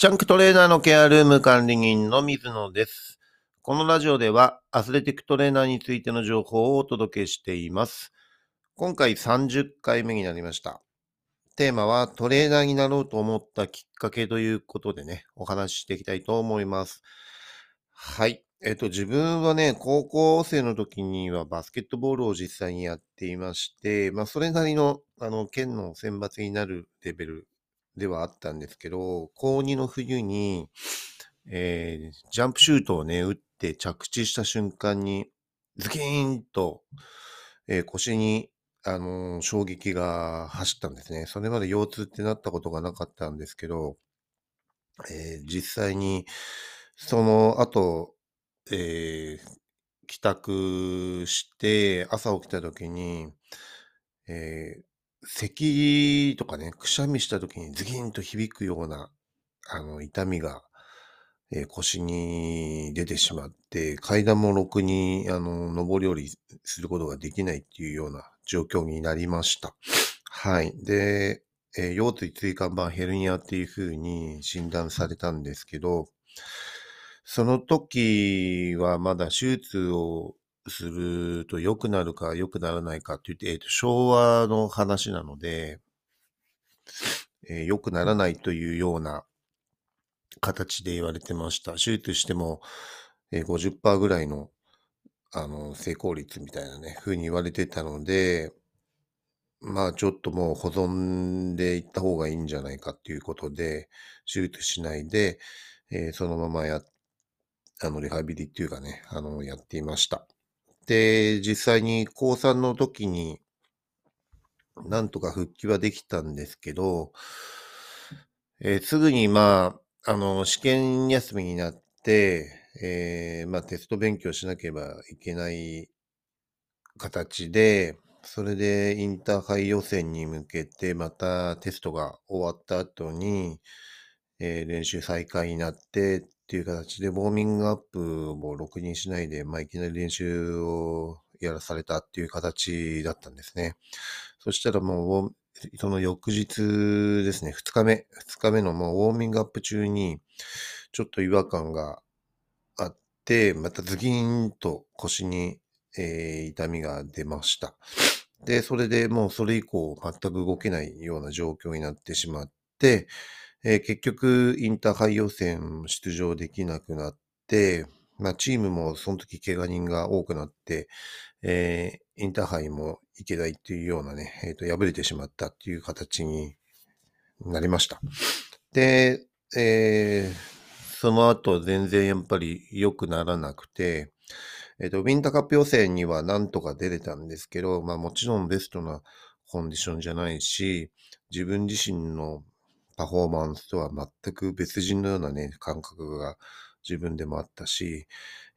ジャンクトレーナーのケアルーム管理人の水野です。このラジオではアスレティックトレーナーについての情報をお届けしています。今回30回目になりました。テーマはトレーナーになろうと思ったきっかけということでね、お話ししていきたいと思います。はい。えっと、自分はね、高校生の時にはバスケットボールを実際にやっていまして、まあ、それなりの、あの、県の選抜になるレベルではあったんですけど、高2の冬に、えージャンプシュートをね、打って着地した瞬間に、ズキーンと、えー腰に、あのー衝撃が走ったんですね。それまで腰痛ってなったことがなかったんですけど、えー実際に、その後、えー帰宅して、朝起きた時に、えー咳とかね、くしゃみした時にズキンと響くような、あの、痛みが、えー腰に出てしまって、階段もろくに、あの、上り下りすることができないっていうような状況になりました。はい。で、えー腰椎椎間板ヘルニアっていう風に診断されたんですけど、その時はまだ手術をすると良くなるか良くならないかって言って、えーと昭和の話なので、えー良くならないというような形で言われてました。手術しても、えー50%ぐらいのあの成功率みたいなね、風に言われてたので、まあちょっともう保存でいった方がいいんじゃないかっていうことで、手術しないで、えーそのままや、あの、リハビリっていうかね、あの、やっていました。で、実際に高3の時に、なんとか復帰はできたんですけど、えーすぐにまあ、あの、試験休みになって、えーまあテスト勉強しなければいけない形で、それでインターハイ予選に向けて、またテストが終わった後に、えー練習再開になってていう形で、ウォーミングアップをろくにしないで、まあ、いきなり練習をやらされたっていう形だったんですね。そしたらもう、その翌日ですね、2日目、2日目のもうウォーミングアップ中に、ちょっと違和感があって、またズキーンと腰に、えー痛みが出ました。で、それでもうそれ以降全く動けないような状況になってしまって、えー結局インターハイ予選出場できなくなって、まあチームもその時怪我人が多くなって、えーインターハイもいけないっていうようなね、えっ、と、敗れてしまったっていう形になりました。で、えーその後全然やっぱり良くならなくて、えっ、と、ウィンターカップ予選にはなんとか出れたんですけど、まあもちろんベストなコンディションじゃないし、自分自身のパフォーマンスとは全く別人のようなね、感覚が自分でもあったし、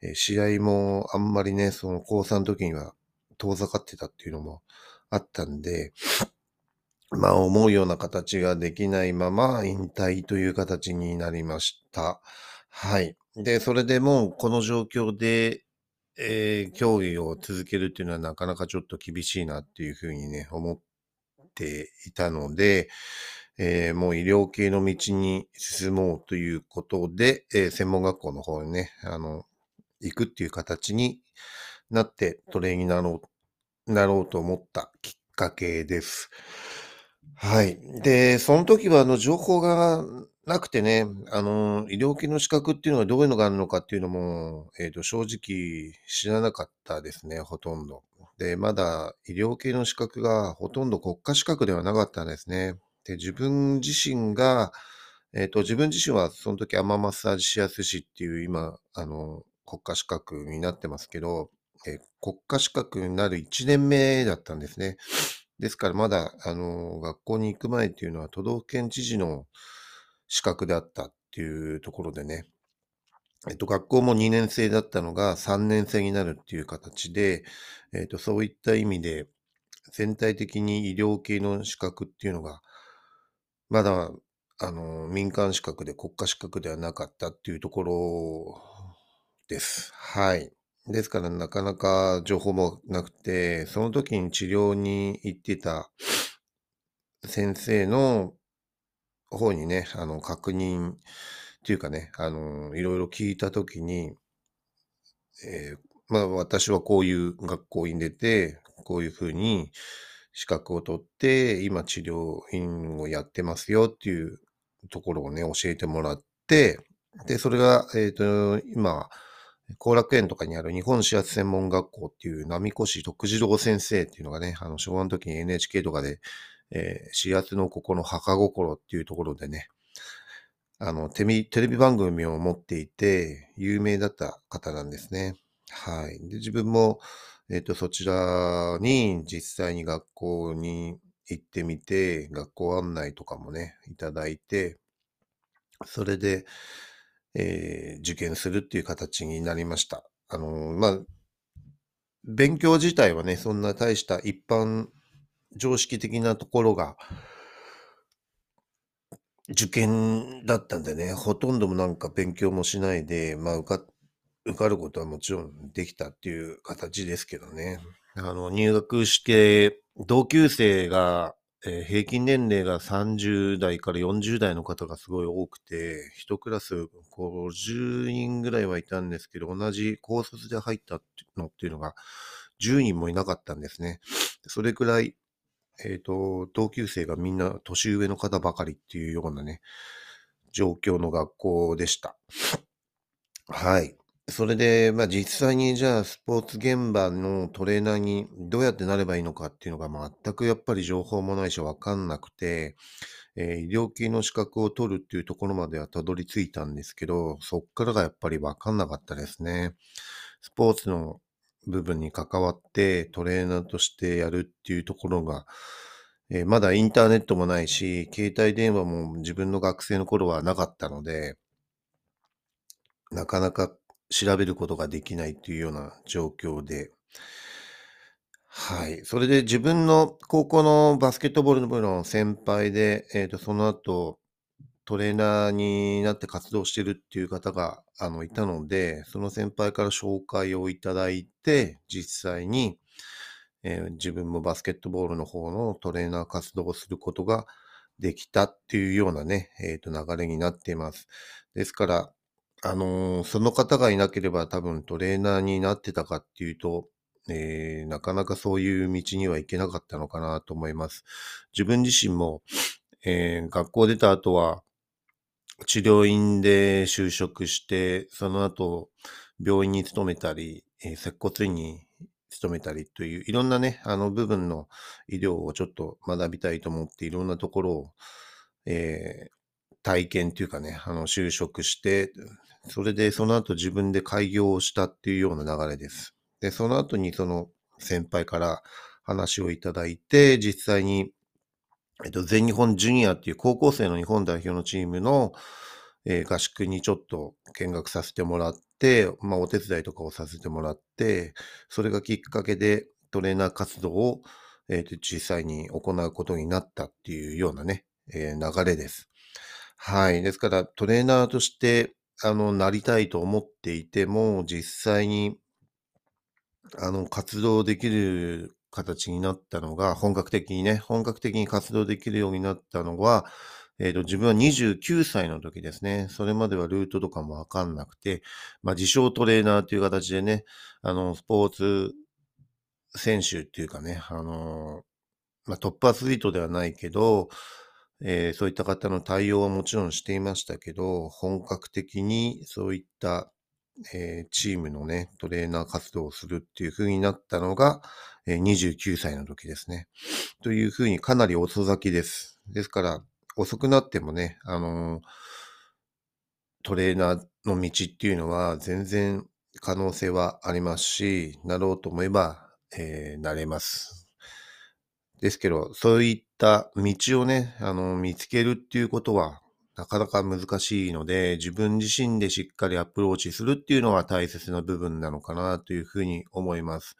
えー試合もあんまりね、その高3の時には遠ざかってたっていうのもあったんで、まあ思うような形ができないまま引退という形になりました。はい。で、それでもうこの状況で、えー競技を続けるっていうのはなかなかちょっと厳しいなっていうふうにね、思っていたので、えーもう医療系の道に進もうということで、えー専門学校の方にね、あの、行くっていう形になってトレーになろう、なろうと思ったきっかけです。はい。で、その時はあの情報がなくてね、あの、医療系の資格っていうのがどういうのがあるのかっていうのも、えっ、と、正直知らなかったですね、ほとんど。で、まだ医療系の資格がほとんど国家資格ではなかったんですね。自分自身が、えっ、と、自分自身はその時アママッサージ指圧師っていう今、あの、国家資格になってますけど、えー国家資格になる1年目だったんですね。ですからまだ、あの、学校に行く前っていうのは都道府県知事の資格であったっていうところでね、えっと、学校も2年生だったのが3年生になるっていう形で、えっと、そういった意味で、全体的に医療系の資格っていうのが、まだ、あの、民間資格で国家資格ではなかったっていうところです。はい。ですから、なかなか情報もなくて、その時に治療に行ってた先生の方にね、あの、確認っていうかね、あの、いろいろ聞いたときに、えーまあ、私はこういう学校に出て、こういうふうに資格を取って、今治療院をやってますよっていうところをね、教えてもらって、で、それが、えっ、と、今、後楽園とかにある日本視圧専門学校っていう波越徳次郎先生っていうのがね、あの、昭和の時に NHK とかで、えー、視圧のここの墓心っていうところでね、あの、テレビテレビ番組を持っていて、有名だった方なんですね。はい。で、自分も、えっ、と、そちらに実際に学校に行ってみて、学校案内とかもね、いただいて、それで、えー受験するっていう形になりました。あのーまあ、勉強自体はね、そんな大した一般常識的なところが、受験だったんでね、ほとんどもなんか勉強もしないで、まあ、受か、受かることはもちろんできたっていう形ですけどね。あの、入学して、同級生が、えー平均年齢が30代から40代の方がすごい多くて、一クラス50人ぐらいはいたんですけど、同じ高卒で入ったのっていうのが10人もいなかったんですね。それくらい、えっ、と、同級生がみんな年上の方ばかりっていうようなね、状況の学校でした。はい。それで、まあ実際にじゃあスポーツ現場のトレーナーにどうやってなればいいのかっていうのが全くやっぱり情報もないしわかんなくて、えー医療系の資格を取るっていうところまではたどり着いたんですけど、そっからがやっぱりわかんなかったですね。スポーツの部分に関わってトレーナーとしてやるっていうところが、えーまだインターネットもないし、携帯電話も自分の学生の頃はなかったので、なかなか調べることができないというような状況で、はい。それで自分の高校のバスケットボールの部の先輩で、えっ、と、その後、トレーナーになって活動してるっていう方が、あの、いたので、その先輩から紹介をいただいて、実際に、えー自分もバスケットボールの方のトレーナー活動をすることができたっていうようなね、えっ、と、流れになっています。ですから、あのーその方がいなければ多分トレーナーになってたかっていうと、えーなかなかそういう道には行けなかったのかなと思います。自分自身も、えー学校出た後は、治療院で就職して、その後、病院に勤めたり、えー接骨院に勤めたりという、いろんなね、あの部分の医療をちょっと学びたいと思って、いろんなところを、えー体験というかね、あの、就職して、それでその後自分で開業をしたっていうような流れです。で、その後にその先輩から話をいただいて、実際に、えっと、全日本ジュニアっていう高校生の日本代表のチームの、えー合宿にちょっと見学させてもらって、まあ、お手伝いとかをさせてもらって、それがきっかけでトレーナー活動を、えーと実際に行うことになったっていうようなね、えー流れです。はい。ですから、トレーナーとして、あの、なりたいと思っていても、実際に、あの、活動できる形になったのが、本格的にね、本格的に活動できるようになったのは、えっ、と、自分は29歳の時ですね。それまではルートとかもわかんなくて、まあ、自称トレーナーという形でね、あの、スポーツ選手っていうかね、あの、まあ、トップアスリートではないけど、えーそういった方の対応はもちろんしていましたけど、本格的にそういった、えーチームのね、トレーナー活動をするっていう風になったのが、えー29歳の時ですね。という風にかなり遅咲きです。ですから、遅くなってもね、あのトレーナーの道っていうのは全然可能性はありますし、なろうと思えば、えーなれます。ですけど、そういった道をね、あの、見つけるっていうことは、なかなか難しいので、自分自身でしっかりアプローチするっていうのは大切な部分なのかなというふうに思います。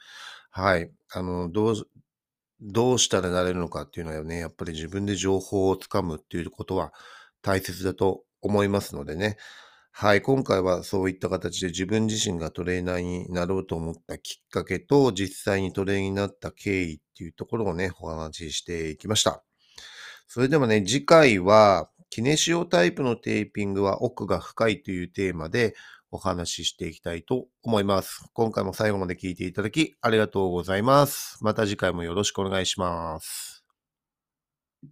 はい。あの、どう、どうしたらなれるのかっていうのはね、やっぱり自分で情報をつかむっていうことは大切だと思いますのでね。はい。今回はそういった形で自分自身がトレーナーになろうと思ったきっかけと、実際にトレーナーになった経緯っていうところをね、お話ししていきました。それでもね、次回はキネシオタイプのテーピングは奥が深いというテーマでお話ししていきたいと思います。今回も最後まで聞いていただきありがとうございます。また次回もよろしくお願いします。